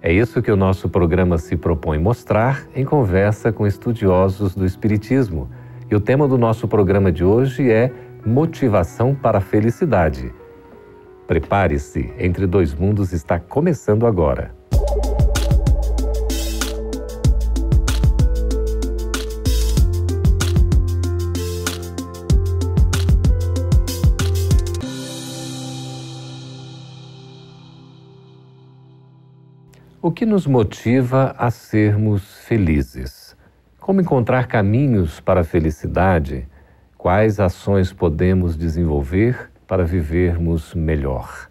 É isso que o nosso programa se propõe mostrar em conversa com estudiosos do Espiritismo. E o tema do nosso programa de hoje é Motivação para a Felicidade. Prepare-se, Entre Dois Mundos está começando agora. O que nos motiva a sermos felizes? Como encontrar caminhos para a felicidade? Quais ações podemos desenvolver para vivermos melhor?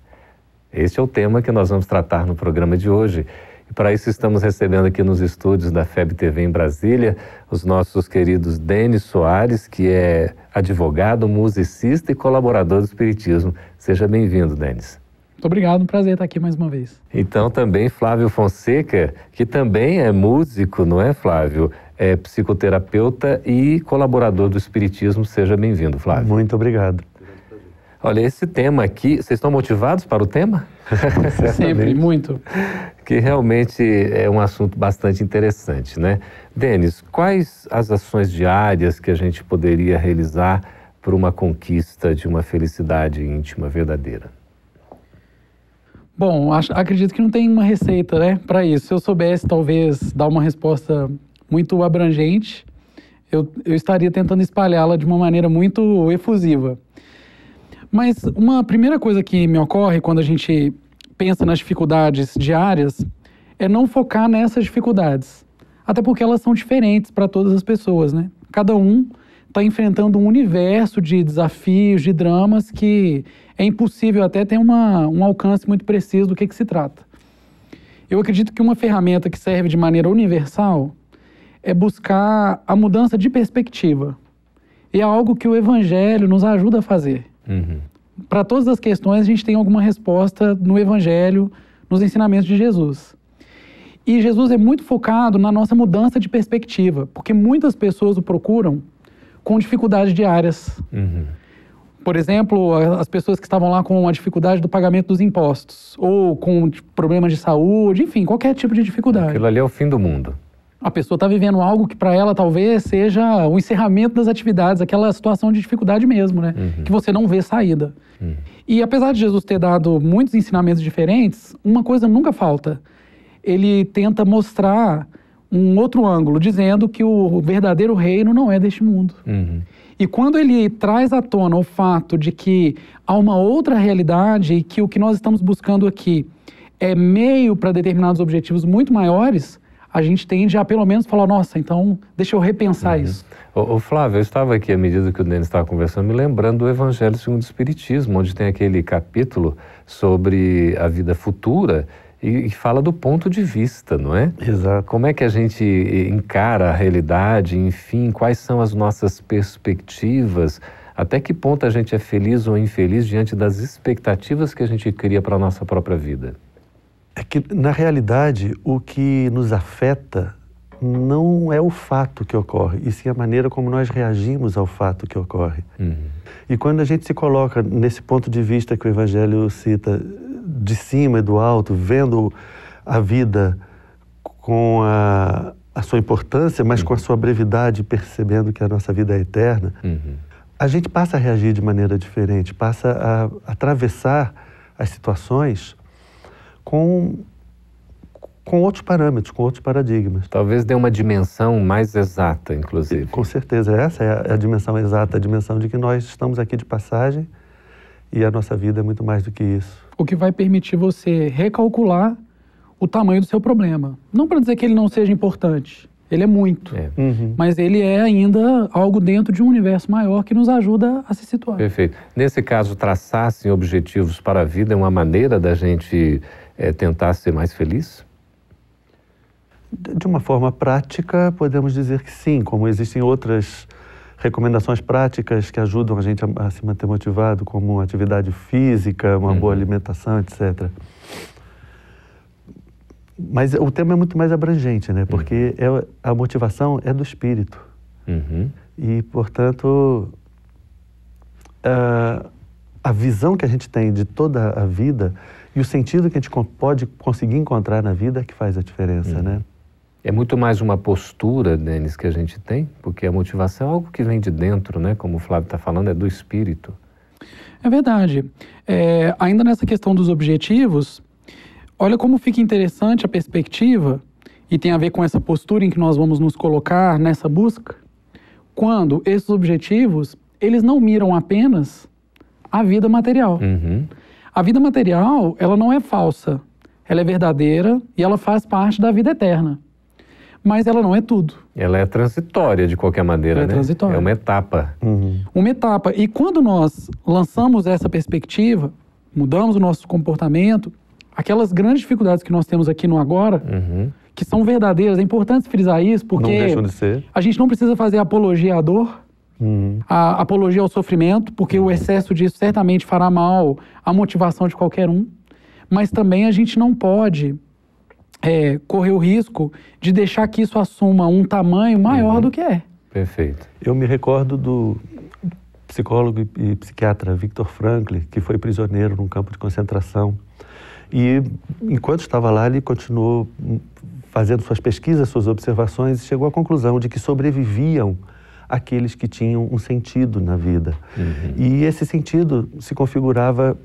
Este é o tema que nós vamos tratar no programa de hoje. E para isso estamos recebendo aqui nos estúdios da FEB TV em Brasília os nossos queridos Denis Soares, que é advogado, musicista e colaborador do Espiritismo. Seja bem-vindo, Denis. Muito obrigado, um prazer estar aqui mais uma vez. Então também Flávio Fonseca, que também é músico, não é, Flávio? É psicoterapeuta e colaborador do Espiritismo. Seja bem-vindo, Flávio. Muito obrigado. Olha, esse tema aqui, vocês estão motivados para o tema? Sempre, muito. Que realmente é um assunto bastante interessante, né? Denis, quais as ações diárias que a gente poderia realizar para uma conquista de uma felicidade íntima verdadeira? Bom, acho, acredito que não tem uma receita, né, para isso. Se eu soubesse, talvez, dar uma resposta muito abrangente, eu, eu estaria tentando espalhá-la de uma maneira muito efusiva. Mas uma primeira coisa que me ocorre quando a gente pensa nas dificuldades diárias é não focar nessas dificuldades. Até porque elas são diferentes para todas as pessoas, né? Cada um está enfrentando um universo de desafios, de dramas que é impossível até ter uma, um alcance muito preciso do que, que se trata. Eu acredito que uma ferramenta que serve de maneira universal é buscar a mudança de perspectiva. E é algo que o Evangelho nos ajuda a fazer. Uhum. Para todas as questões, a gente tem alguma resposta no Evangelho, nos ensinamentos de Jesus. E Jesus é muito focado na nossa mudança de perspectiva, porque muitas pessoas o procuram com dificuldades diárias. Uhum. Por exemplo, as pessoas que estavam lá com a dificuldade do pagamento dos impostos, ou com problemas de saúde, enfim, qualquer tipo de dificuldade. Aquilo ali é o fim do mundo. A pessoa está vivendo algo que para ela talvez seja o encerramento das atividades, aquela situação de dificuldade mesmo, né? Uhum. Que você não vê saída. Uhum. E apesar de Jesus ter dado muitos ensinamentos diferentes, uma coisa nunca falta. Ele tenta mostrar um outro ângulo, dizendo que o verdadeiro reino não é deste mundo. Uhum. E quando ele traz à tona o fato de que há uma outra realidade e que o que nós estamos buscando aqui é meio para determinados objetivos muito maiores, a gente tende a pelo menos falar, nossa, então deixa eu repensar uhum. isso. O, Flávio, eu estava aqui, à medida que o Denis estava conversando, me lembrando do Evangelho segundo o Espiritismo, onde tem aquele capítulo sobre a vida futura e, fala do ponto de vista, não é? Exato. Como é que a gente encara a realidade, enfim, quais são as nossas perspectivas, até que ponto a gente é feliz ou infeliz diante das expectativas que a gente cria para a nossa própria vida? É que, na realidade, o que nos afeta não é o fato que ocorre, e sim a maneira como nós reagimos ao fato que ocorre. Uhum. E quando a gente se coloca nesse ponto de vista que o Evangelho cita, de cima e do alto, vendo a vida com a, a sua importância, mas uhum. com a sua brevidade, percebendo que a nossa vida é eterna, uhum. a gente passa a reagir de maneira diferente, passa a, atravessar as situações com com outros parâmetros, com outros paradigmas. Talvez dê uma dimensão mais exata, inclusive. Com certeza, essa é a, a dimensão exata, a dimensão de que nós estamos aqui de passagem e a nossa vida é muito mais do que isso. O que vai permitir você recalcular o tamanho do seu problema. Não para dizer que ele não seja importante, ele é muito. É. Uhum. Mas ele é ainda algo dentro de um universo maior que nos ajuda a se situar. Perfeito. Nesse caso, traçar-se objetivos para a vida é uma maneira da gente é, tentar ser mais feliz? De uma forma prática, podemos dizer que sim, como existem outras recomendações práticas que ajudam a gente a, a se manter motivado, como atividade física, uma uhum. boa alimentação, etc. Mas o tema é muito mais abrangente, né? Porque uhum. é, a motivação é do espírito. Uhum. E, portanto, a, a visão que a gente tem de toda a vida e o sentido que a gente pode conseguir encontrar na vida é que faz a diferença, uhum. né? É muito mais uma postura, Denis, que a gente tem, porque a motivação é algo que vem de dentro, né? Como o Flávio está falando, é do espírito. É verdade. É, ainda nessa questão dos objetivos, olha como fica interessante a perspectiva, e tem a ver com essa postura em que nós vamos nos colocar nessa busca, quando esses objetivos, eles não miram apenas a vida material. Uhum. A vida material, ela não é falsa, ela é verdadeira e ela faz parte da vida eterna mas ela não é tudo. Ela é transitória de qualquer maneira, ela é né? transitória. É uma etapa. Uhum. Uma etapa. E quando nós lançamos essa perspectiva, mudamos o nosso comportamento, aquelas grandes dificuldades que nós temos aqui no agora, uhum. que são verdadeiras, é importante frisar isso, porque de a gente não precisa fazer apologia à dor, uhum. a apologia ao sofrimento, porque o excesso disso certamente fará mal à motivação de qualquer um. Mas também a gente não pode é, correr o risco de deixar que isso assuma um tamanho maior uhum. do que é. Perfeito. Eu me recordo do psicólogo e psiquiatra Viktor Frankl, que foi prisioneiro num campo de concentração. E enquanto estava lá, ele continuou fazendo suas pesquisas, suas observações e chegou à conclusão de que sobreviviam aqueles que tinham um sentido na vida. Uhum. E esse sentido se configurava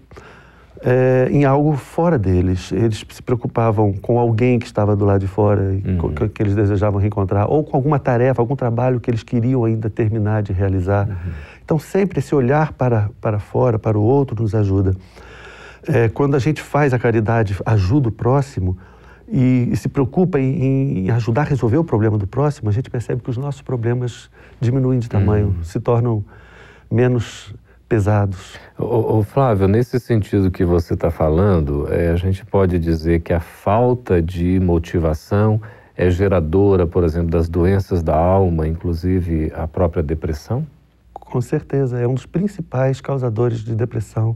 é, em algo fora deles. Eles se preocupavam com alguém que estava do lado de fora, uhum. que, que, eles desejavam reencontrar, ou com alguma tarefa, algum trabalho que eles queriam ainda terminar de realizar. Uhum. Então, sempre esse olhar para, para fora, para o outro, nos ajuda. É, quando a gente faz a caridade, ajuda o próximo e, e se preocupa em, em, ajudar a resolver o problema do próximo, a gente percebe que os nossos problemas diminuem de tamanho, uhum. se tornam menos pesados. O, o Flávio, nesse sentido que você está falando, é, a gente pode dizer que a falta de motivação é geradora, por exemplo, das doenças da alma, inclusive a própria depressão? Com certeza, é um dos principais causadores de depressão.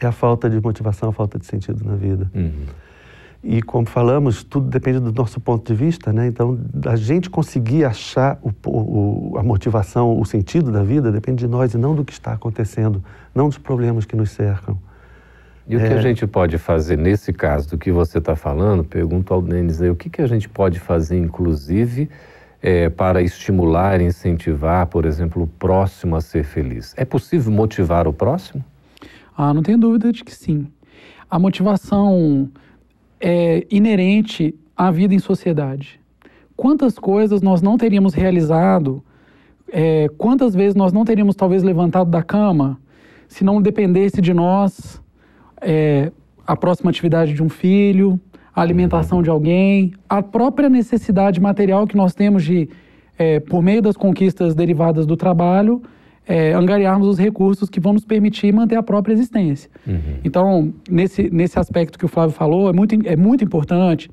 É a falta de motivação, a falta de sentido na vida. Uhum. E como falamos, tudo depende do nosso ponto de vista, né? Então, a gente conseguir achar o, o, a motivação, o sentido da vida, depende de nós e não do que está acontecendo, não dos problemas que nos cercam. E o que a é. gente pode fazer nesse caso do que você está falando? Pergunto ao Denis aí, o que, que a gente pode fazer, inclusive, é, para estimular, incentivar, por exemplo, o próximo a ser feliz? É possível motivar o próximo? Ah, não tenho dúvida de que sim. A motivação é inerente à vida em sociedade. Quantas coisas nós não teríamos realizado, é, quantas vezes nós não teríamos talvez levantado da cama se não dependesse de nós é, a próxima atividade de um filho, a alimentação de alguém, a própria necessidade material que nós temos de, é, por meio das conquistas derivadas do trabalho, é, angariarmos os recursos que vão nos permitir manter a própria existência. Uhum. Então, nesse, nesse aspecto que o Flávio falou, é muito, é muito importante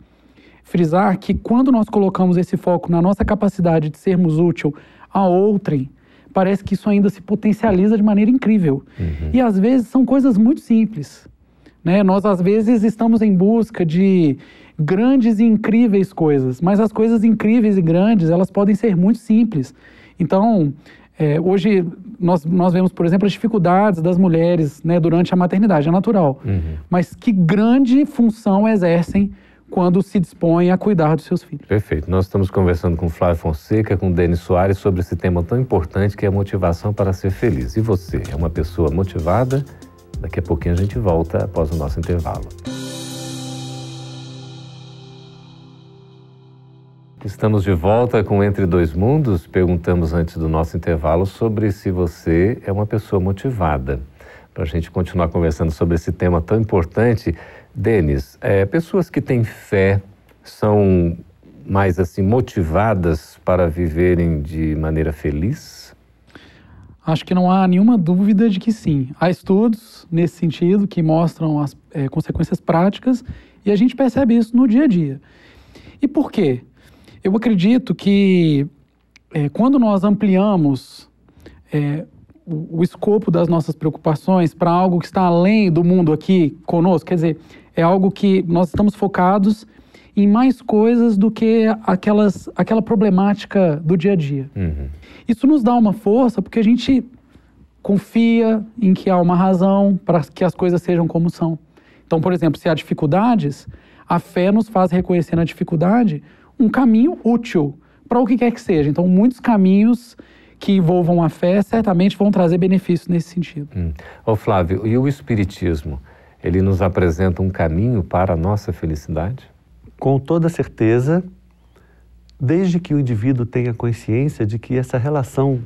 frisar que quando nós colocamos esse foco na nossa capacidade de sermos útil a outrem, parece que isso ainda se potencializa de maneira incrível. Uhum. E às vezes são coisas muito simples. Né? Nós às vezes estamos em busca de grandes e incríveis coisas, mas as coisas incríveis e grandes elas podem ser muito simples. Então, é, hoje nós, nós vemos, por exemplo, as dificuldades das mulheres né, durante a maternidade, é natural. Uhum. Mas que grande função exercem quando se dispõem a cuidar dos seus filhos. Perfeito. Nós estamos conversando com Flávio Fonseca, com Denis Soares sobre esse tema tão importante que é a motivação para ser feliz. E você, é uma pessoa motivada? Daqui a pouquinho a gente volta após o nosso intervalo. Estamos de volta com Entre Dois Mundos. Perguntamos antes do nosso intervalo sobre se você é uma pessoa motivada. Para a gente continuar conversando sobre esse tema tão importante, Denis, é, pessoas que têm fé são mais assim motivadas para viverem de maneira feliz? Acho que não há nenhuma dúvida de que sim. Há estudos nesse sentido que mostram as é, consequências práticas e a gente percebe isso no dia a dia. E por quê? Eu acredito que é, quando nós ampliamos é, o, o, escopo das nossas preocupações para algo que está além do mundo aqui conosco, quer dizer, é algo que nós estamos focados em mais coisas do que aquelas, aquela problemática do dia a dia. Uhum. Isso nos dá uma força porque a gente confia em que há uma razão para que as coisas sejam como são. Então, por exemplo, se há dificuldades, a fé nos faz reconhecer na dificuldade um caminho útil para o que quer que seja. Então, muitos caminhos que envolvam a fé certamente vão trazer benefícios nesse sentido. Hum. Ô Flávio, e o Espiritismo? Ele nos apresenta um caminho para a nossa felicidade? Com toda certeza, desde que o indivíduo tenha consciência de que essa relação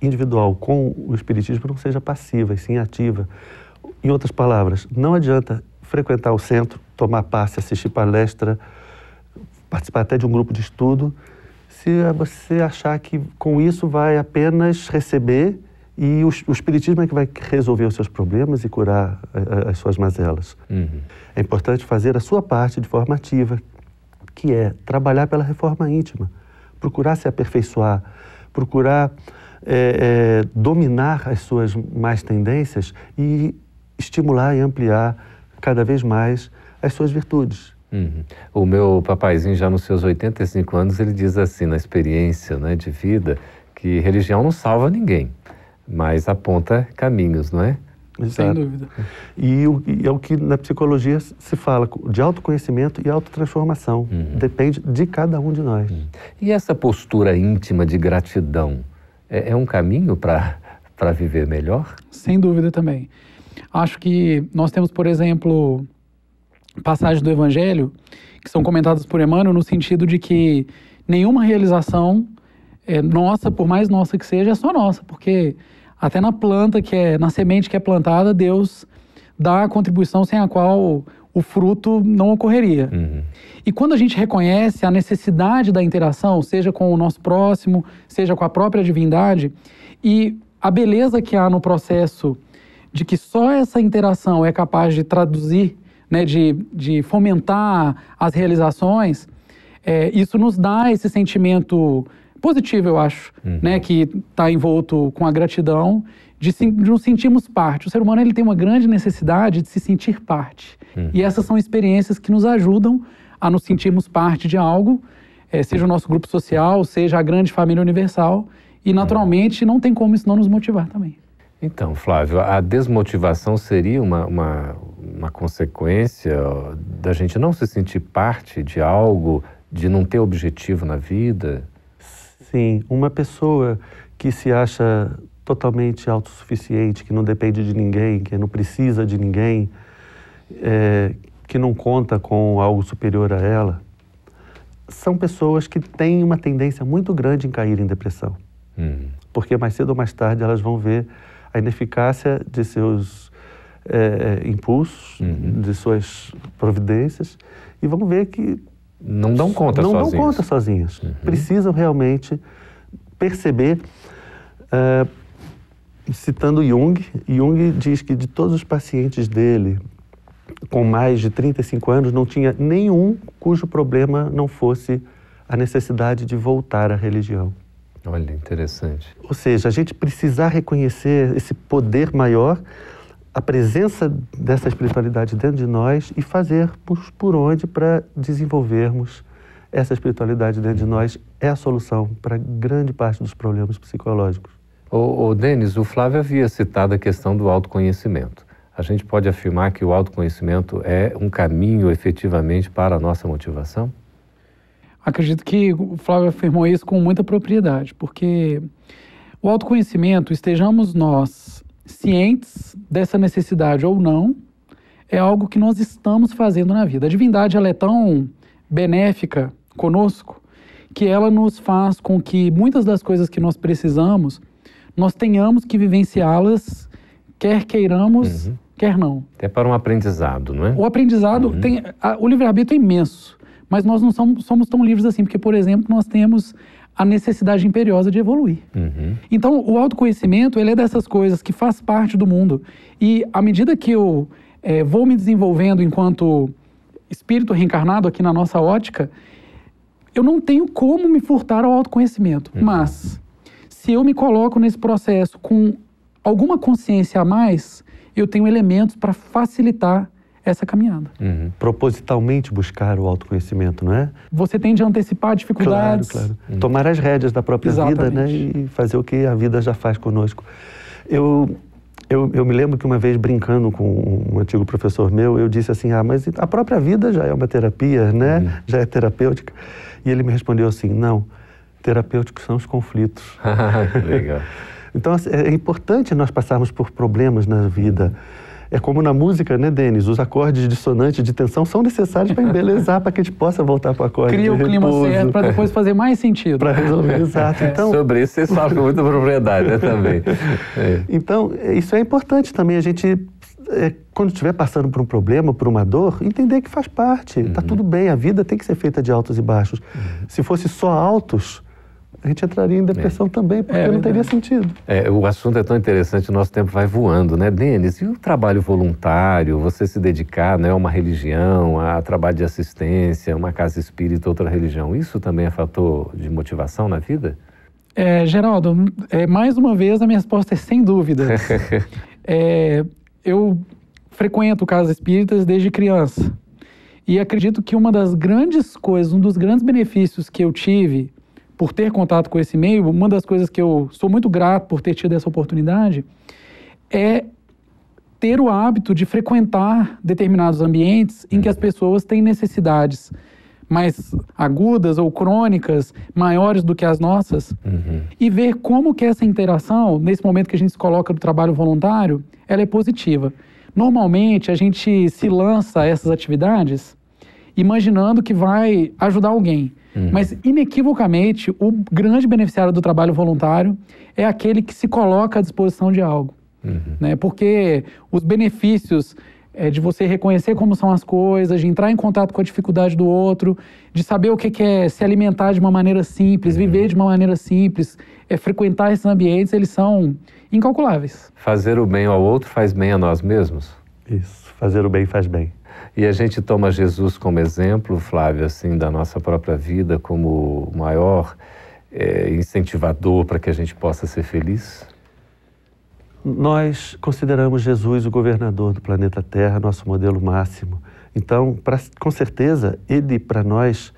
individual com o Espiritismo não seja passiva, e sim ativa. Em outras palavras, não adianta frequentar o centro, tomar passe, assistir palestra, participar até de um grupo de estudo, se você achar que com isso vai apenas receber e o, o Espiritismo é que vai resolver os seus problemas e curar a, a, as suas mazelas. Uhum. É importante fazer a sua parte de forma ativa, que é trabalhar pela reforma íntima, procurar se aperfeiçoar, procurar é, é, dominar as suas más tendências e estimular e ampliar cada vez mais as suas virtudes. Uhum. O meu papaizinho, já nos seus 85 anos, ele diz assim, na experiência né, de vida, que religião não salva ninguém, mas aponta caminhos, não é? Exato. Sem dúvida. E, o, e, é o que na psicologia se fala de autoconhecimento e autotransformação. Uhum. Depende de cada um de nós. Uhum. E essa postura íntima de gratidão é, é um caminho para viver melhor? Sem dúvida também. Acho que nós temos, por exemplo, passagens do Evangelho que são comentadas por Emmanuel no sentido de que nenhuma realização é nossa, por mais nossa que seja, é só nossa, porque até na planta que é, na semente que é plantada, Deus dá a contribuição sem a qual o fruto não ocorreria. Uhum. E quando a gente reconhece a necessidade da interação, seja com o nosso próximo, seja com a própria divindade, e a beleza que há no processo de que só essa interação é capaz de traduzir, né, de, de fomentar as realizações, é, isso nos dá esse sentimento positivo, eu acho, uhum. né, que está envolto com a gratidão, de, de nos sentirmos parte. O ser humano ele tem uma grande necessidade de se sentir parte. Uhum. E essas são experiências que nos ajudam a nos sentirmos parte de algo, é, seja o nosso grupo social, seja a grande família universal, e naturalmente não tem como isso não nos motivar também. Então, Flávio, a desmotivação seria uma, uma, uma consequência da gente não se sentir parte de algo, de não ter objetivo na vida? Sim, uma pessoa que se acha totalmente autossuficiente, que não depende de ninguém, que não precisa de ninguém, é, que não conta com algo superior a ela, são pessoas que têm uma tendência muito grande em cair em depressão. Hum. Porque mais cedo ou mais tarde elas vão ver a ineficácia de seus é, impulsos, uhum. de suas providências, e vão ver que não dão conta não sozinhos. Não dão conta sozinhos. Uhum. Precisam realmente perceber. Uh, citando Jung, Jung diz que de todos os pacientes dele, com mais de 35 anos, não tinha nenhum cujo problema não fosse a necessidade de voltar à religião. Olha, interessante. Ou seja, a gente precisar reconhecer esse poder maior, a presença dessa espiritualidade dentro de nós e fazer por onde para desenvolvermos essa espiritualidade dentro de nós é a solução para grande parte dos problemas psicológicos. O, o Denis, o Flávio havia citado a questão do autoconhecimento. A gente pode afirmar que o autoconhecimento é um caminho efetivamente para a nossa motivação? Acredito que o Flávio afirmou isso com muita propriedade, porque o autoconhecimento, estejamos nós cientes dessa necessidade ou não, é algo que nós estamos fazendo na vida. A divindade ela é tão benéfica conosco que ela nos faz com que muitas das coisas que nós precisamos nós tenhamos que vivenciá-las, quer queiramos, uhum. quer não. É para um aprendizado, não é? O aprendizado uhum. tem. A, o livre-arbítrio é imenso. Mas nós não somos, somos tão livres assim, porque, por exemplo, nós temos a necessidade imperiosa de evoluir. Uhum. Então, o autoconhecimento, ele é dessas coisas que faz parte do mundo. E à medida que eu é, vou me desenvolvendo enquanto espírito reencarnado aqui na nossa ótica, eu não tenho como me furtar ao autoconhecimento, uhum. mas se eu me coloco nesse processo com alguma consciência a mais, eu tenho elementos para facilitar essa caminhada. Uhum. Propositalmente buscar o autoconhecimento, não é? Você tem de antecipar dificuldades. Claro, claro. Uhum. Tomar as rédeas da própria Exatamente. vida, né? E fazer o que a vida já faz conosco. Eu, eu, eu me lembro que uma vez brincando com um antigo professor meu, eu disse assim, ah, mas a própria vida já é uma terapia, né? Uhum. Já é terapêutica. E ele me respondeu assim, não, terapêuticos são os conflitos. Legal. então, assim, é importante nós passarmos por problemas na vida. É como na música, né, Denis? Os acordes dissonantes de tensão são necessários para embelezar, para que a gente possa voltar para o acorde Cria o clima certo para depois fazer mais sentido. Para resolver, exato. Então, Sobre isso vocês falam com muita propriedade, né, também. É. Então, isso é importante também, a gente é, quando estiver passando por um problema, por uma dor, entender que faz parte. Está uhum. tudo bem, a vida tem que ser feita de altos e baixos. Uhum. Se fosse só altos, a gente entraria em depressão é. também, porque é, não teria sentido. É, o assunto é tão interessante, o nosso tempo vai voando, né, Denis? E o trabalho voluntário, você se dedicar né, a uma religião, a trabalho de assistência, uma casa espírita, outra religião, isso também é fator de motivação na vida? É, Geraldo, é, mais uma vez a minha resposta é sem dúvida. é, eu frequento casas espíritas desde criança. E acredito que uma das grandes coisas, um dos grandes benefícios que eu tive por ter contato com esse meio, uma das coisas que eu sou muito grato por ter tido essa oportunidade é ter o hábito de frequentar determinados ambientes em que as pessoas têm necessidades mais agudas ou crônicas, maiores do que as nossas, uhum. e ver como que essa interação, nesse momento que a gente se coloca no trabalho voluntário, ela é positiva. Normalmente, a gente se lança a essas atividades imaginando que vai ajudar alguém. Uhum. Mas, inequivocamente, o grande beneficiário do trabalho voluntário é aquele que se coloca à disposição de algo. Uhum. Né? Porque os benefícios é, de você reconhecer como são as coisas, de entrar em contato com a dificuldade do outro, de saber o que é se alimentar de uma maneira simples, uhum. viver de uma maneira simples, é, frequentar esses ambientes, eles são incalculáveis. Fazer o bem ao outro faz bem a nós mesmos? Isso, fazer o bem faz bem. E a gente toma Jesus como exemplo, Flávio, assim, da nossa própria vida, como maior é, incentivador para que a gente possa ser feliz? Nós consideramos Jesus o governador do planeta Terra, nosso modelo máximo. Então, pra, com certeza, ele para nós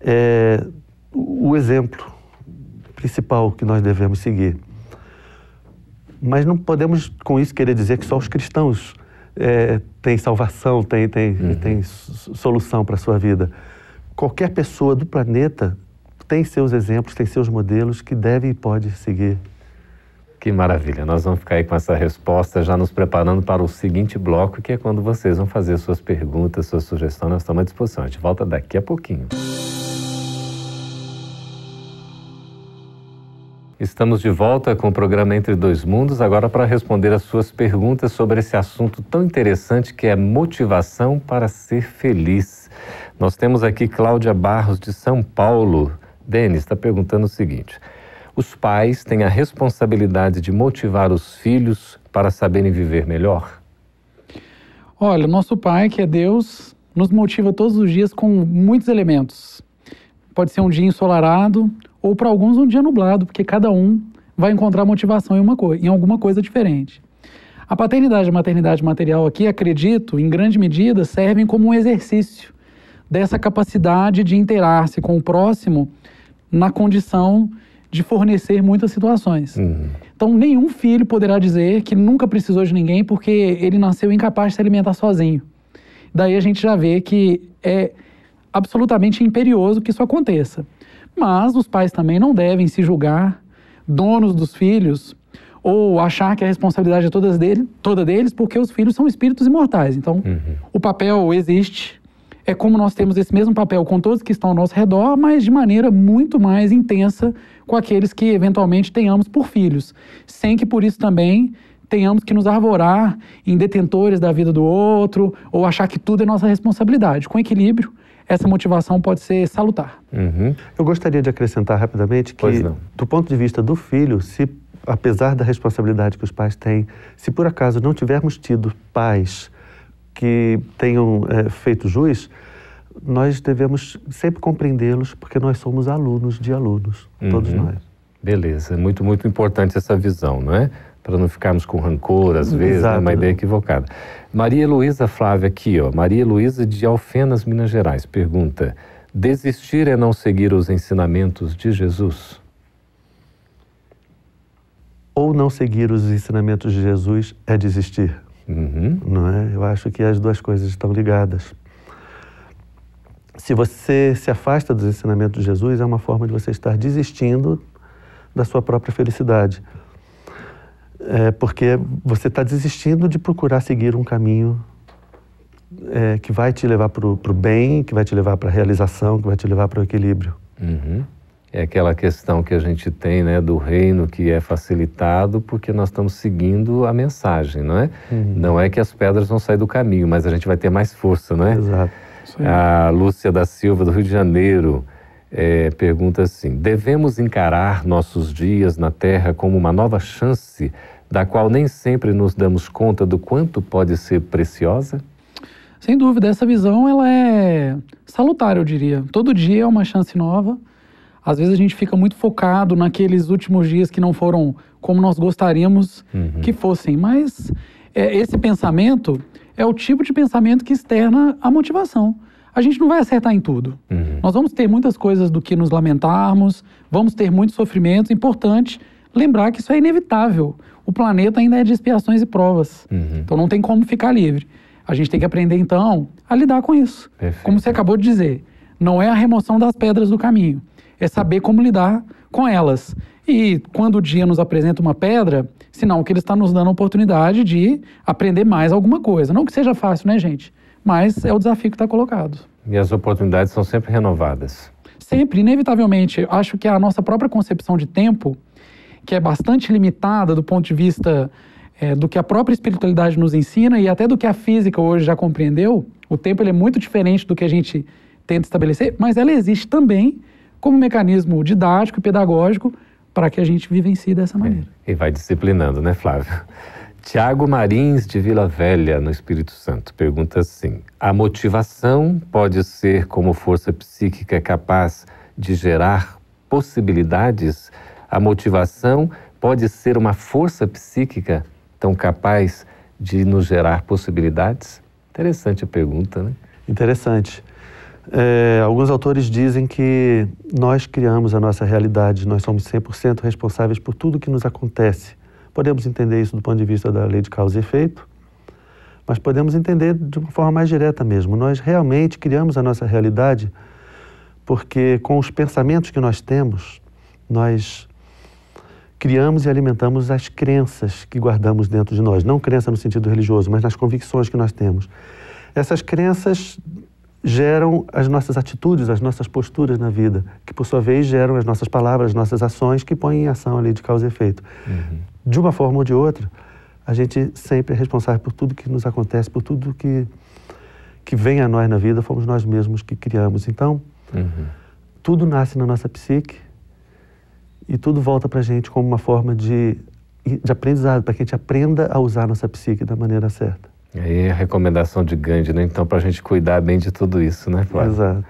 é o exemplo principal que nós devemos seguir. Mas não podemos com isso querer dizer que só os cristãos é, têm salvação, têm, têm, uhum. têm solução para a sua vida. Qualquer pessoa do planeta tem seus exemplos, tem seus modelos que deve e pode seguir. Que maravilha! Nós vamos ficar aí com essa resposta, já nos preparando para o seguinte bloco, que é quando vocês vão fazer suas perguntas, suas sugestões, nós estamos à disposição. A gente volta daqui a pouquinho. Estamos de volta com o programa Entre Dois Mundos, agora para responder as suas perguntas sobre esse assunto tão interessante que é motivação para ser feliz. Nós temos aqui Cláudia Barros, de São Paulo. Denis está perguntando o seguinte: os pais têm a responsabilidade de motivar os filhos para saberem viver melhor? Olha, nosso pai, que é Deus, nos motiva todos os dias com muitos elementos. Pode ser um dia ensolarado, ou para alguns um dia nublado, porque cada um vai encontrar motivação em, uma em alguma coisa diferente. A paternidade e maternidade material aqui, acredito, em grande medida, servem como um exercício dessa capacidade de interar-se com o próximo na condição de fornecer muitas situações. Uhum. Então, nenhum filho poderá dizer que nunca precisou de ninguém porque ele nasceu incapaz de se alimentar sozinho. Daí a gente já vê que é absolutamente imperioso que isso aconteça. Mas os pais também não devem se julgar donos dos filhos ou achar que a responsabilidade é toda, dele, toda deles, porque os filhos são espíritos imortais. Então, uhum. o papel existe. É como nós temos esse mesmo papel com todos que estão ao nosso redor, mas de maneira muito mais intensa com aqueles que eventualmente tenhamos por filhos, sem que por isso também tenhamos que nos arvorar em detentores da vida do outro ou achar que tudo é nossa responsabilidade. Com equilíbrio, essa motivação pode ser salutar. Uhum. Eu gostaria de acrescentar rapidamente que, do ponto de vista do filho, se apesar da responsabilidade que os pais têm, se por acaso não tivermos tido pais que tenham é, feito juiz, nós devemos sempre compreendê-los, porque nós somos alunos de alunos, uhum. todos nós. Beleza, é muito, muito importante essa visão, não é? Para não ficarmos com rancor, às vezes, né? uma ideia equivocada. Maria Luísa Flávia aqui, ó. Maria Luísa de Alfenas, Minas Gerais, pergunta: desistir é não seguir os ensinamentos de Jesus? Ou não seguir os ensinamentos de Jesus é desistir? Uhum. Não é? Eu acho que as duas coisas estão ligadas. Se você se afasta dos ensinamentos de Jesus, é uma forma de você estar desistindo da sua própria felicidade. É porque você está desistindo de procurar seguir um caminho é, que vai te levar para o bem, que vai te levar para a realização, que vai te levar para o equilíbrio. Uhum. É aquela questão que a gente tem né, do reino que é facilitado porque nós estamos seguindo a mensagem, não é? Uhum. Não é que as pedras vão sair do caminho, mas a gente vai ter mais força, não é? Exato. A Lúcia da Silva, do Rio de Janeiro, é, pergunta assim: devemos encarar nossos dias na Terra como uma nova chance, da qual nem sempre nos damos conta do quanto pode ser preciosa? Sem dúvida, essa visão ela é salutar, eu diria. Todo dia é uma chance nova. Às vezes a gente fica muito focado naqueles últimos dias que não foram como nós gostaríamos uhum. que fossem, mas é, esse pensamento é o tipo de pensamento que externa a motivação. A gente não vai acertar em tudo. Uhum. Nós vamos ter muitas coisas do que nos lamentarmos, vamos ter muitos sofrimentos. Importante lembrar que isso é inevitável. O planeta ainda é de expiações e provas. Uhum. Então não tem como ficar livre. A gente tem que aprender, então, a lidar com isso. Perfeito. Como você acabou de dizer, não é a remoção das pedras do caminho, é saber como lidar com elas. E quando o dia nos apresenta uma pedra, sinal que ele está nos dando a oportunidade de aprender mais alguma coisa. Não que seja fácil, né, gente? Mas é o desafio que está colocado. E as oportunidades são sempre renovadas. Sempre, inevitavelmente. Acho que a nossa própria concepção de tempo, que é bastante limitada do ponto de vista é, do que a própria espiritualidade nos ensina e até do que a física hoje já compreendeu, o tempo ele é muito diferente do que a gente tenta estabelecer, mas ela existe também como mecanismo didático e pedagógico para que a gente vivencie dessa maneira. É, e vai disciplinando, né, Flávio? Tiago Marins, de Vila Velha, no Espírito Santo, pergunta assim: a motivação pode ser como força psíquica capaz de gerar possibilidades? A motivação pode ser uma força psíquica tão capaz de nos gerar possibilidades? Interessante a pergunta, né? Interessante. É, alguns autores dizem que nós criamos a nossa realidade, nós somos 100% responsáveis por tudo que nos acontece. Podemos entender isso do ponto de vista da lei de causa e efeito, mas podemos entender de uma forma mais direta mesmo. Nós realmente criamos a nossa realidade porque, com os pensamentos que nós temos, nós criamos e alimentamos as crenças que guardamos dentro de nós. Não crença no sentido religioso, mas nas convicções que nós temos. Essas crenças geram as nossas atitudes, as nossas posturas na vida, que por sua vez geram as nossas palavras, as nossas ações, que põem em ação a lei de causa e efeito. Uhum. De uma forma ou de outra, a gente sempre é responsável por tudo que nos acontece, por tudo que, que vem a nós na vida, fomos nós mesmos que criamos. Então, uhum. tudo nasce na nossa psique e tudo volta para a gente como uma forma de, de aprendizado, para que a gente aprenda a usar a nossa psique da maneira certa. Aí a recomendação de Gandhi, né? Então, para a gente cuidar bem de tudo isso, né, Flávio? Exato.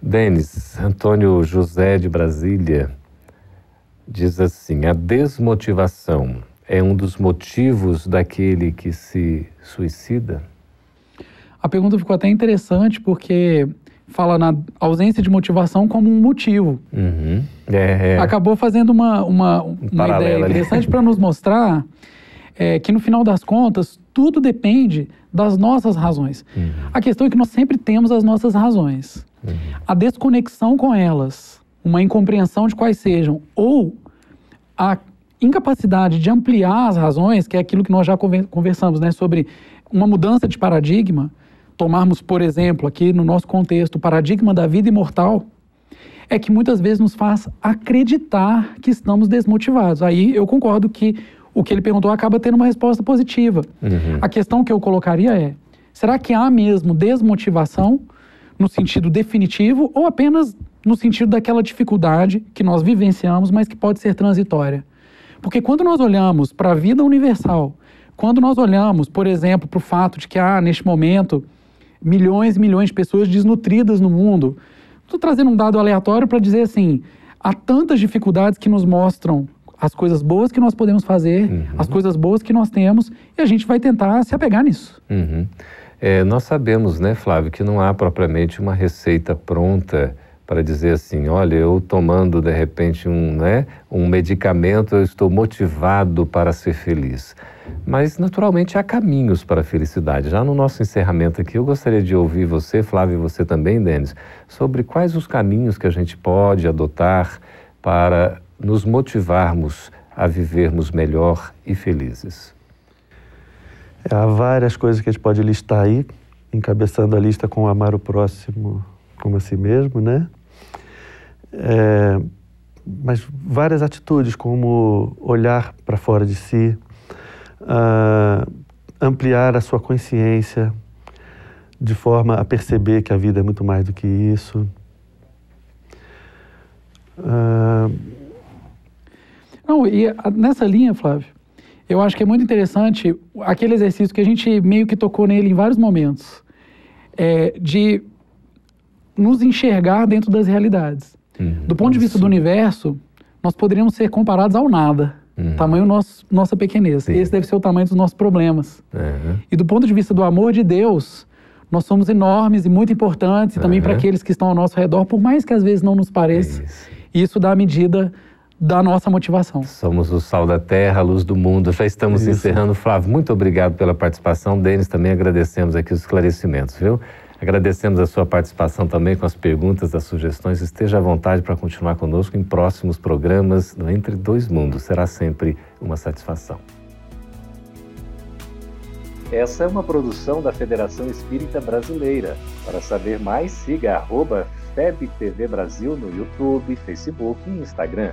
Denis, Antônio José de Brasília diz assim: a desmotivação é um dos motivos daquele que se suicida? A pergunta ficou até interessante porque fala na ausência de motivação como um motivo. Uhum. É, é. Acabou fazendo uma, uma, um uma ideia interessante para nos mostrar é, que no final das contas tudo depende das nossas razões. Uhum. A questão é que nós sempre temos as nossas razões. Uhum. A desconexão com elas, uma incompreensão de quais sejam, ou a incapacidade de ampliar as razões, que é aquilo que nós já conversamos, né, sobre uma mudança de paradigma, tomarmos, por exemplo, aqui no nosso contexto, o paradigma da vida imortal, é que muitas vezes nos faz acreditar que estamos desmotivados. Aí eu concordo que o que ele perguntou acaba tendo uma resposta positiva. Uhum. A questão que eu colocaria é: será que há mesmo desmotivação no sentido definitivo ou apenas no sentido daquela dificuldade que nós vivenciamos, mas que pode ser transitória? Porque quando nós olhamos para a vida universal, quando nós olhamos, por exemplo, para o fato de que, ah, neste momento, milhões e milhões de pessoas desnutridas no mundo. Estou trazendo um dado aleatório para dizer assim: há tantas dificuldades que nos mostram as coisas boas que nós podemos fazer, uhum. as coisas boas que nós temos, e a gente vai tentar se apegar nisso. Uhum. É, nós sabemos, né, Flávio, que não há propriamente uma receita pronta para dizer assim, olha, eu tomando de repente um, né, um medicamento, eu estou motivado para ser feliz. Mas naturalmente há caminhos para a felicidade. Já no nosso encerramento aqui, eu gostaria de ouvir você, Flávio, e você também, Denis, sobre quais os caminhos que a gente pode adotar para nos motivarmos a vivermos melhor e felizes. Há várias coisas que a gente pode listar aí, encabeçando a lista com amar o próximo como a si mesmo, né? É, mas várias atitudes, como olhar para fora de si, uh, ampliar a sua consciência de forma a perceber que a vida é muito mais do que isso. Uh... Não, e nessa linha, Flávio, eu acho que é muito interessante aquele exercício que a gente meio que tocou nele em vários momentos, é, de nos enxergar dentro das realidades. Uhum, do ponto de vista do universo, nós poderíamos ser comparados ao nada. Uhum. Tamanho nosso, nossa pequenez. Sim. Esse deve ser o tamanho dos nossos problemas. Uhum. E do ponto de vista do amor de Deus, nós somos enormes e muito importantes, e também para aqueles que estão ao nosso redor, por mais que às vezes não nos pareça. Isso, isso dá a medida da nossa motivação. Somos o sal da terra, a luz do mundo. Já estamos Isso. encerrando. Flávio, muito obrigado pela participação. Denis, também agradecemos aqui os esclarecimentos, viu? Agradecemos a sua participação também com as perguntas, as sugestões. Esteja à vontade para continuar conosco em próximos programas do Entre Dois Mundos. Será sempre uma satisfação. Essa é uma produção da Federação Espírita Brasileira. Para saber mais, siga arroba FebTV Brasil no YouTube, Facebook e Instagram.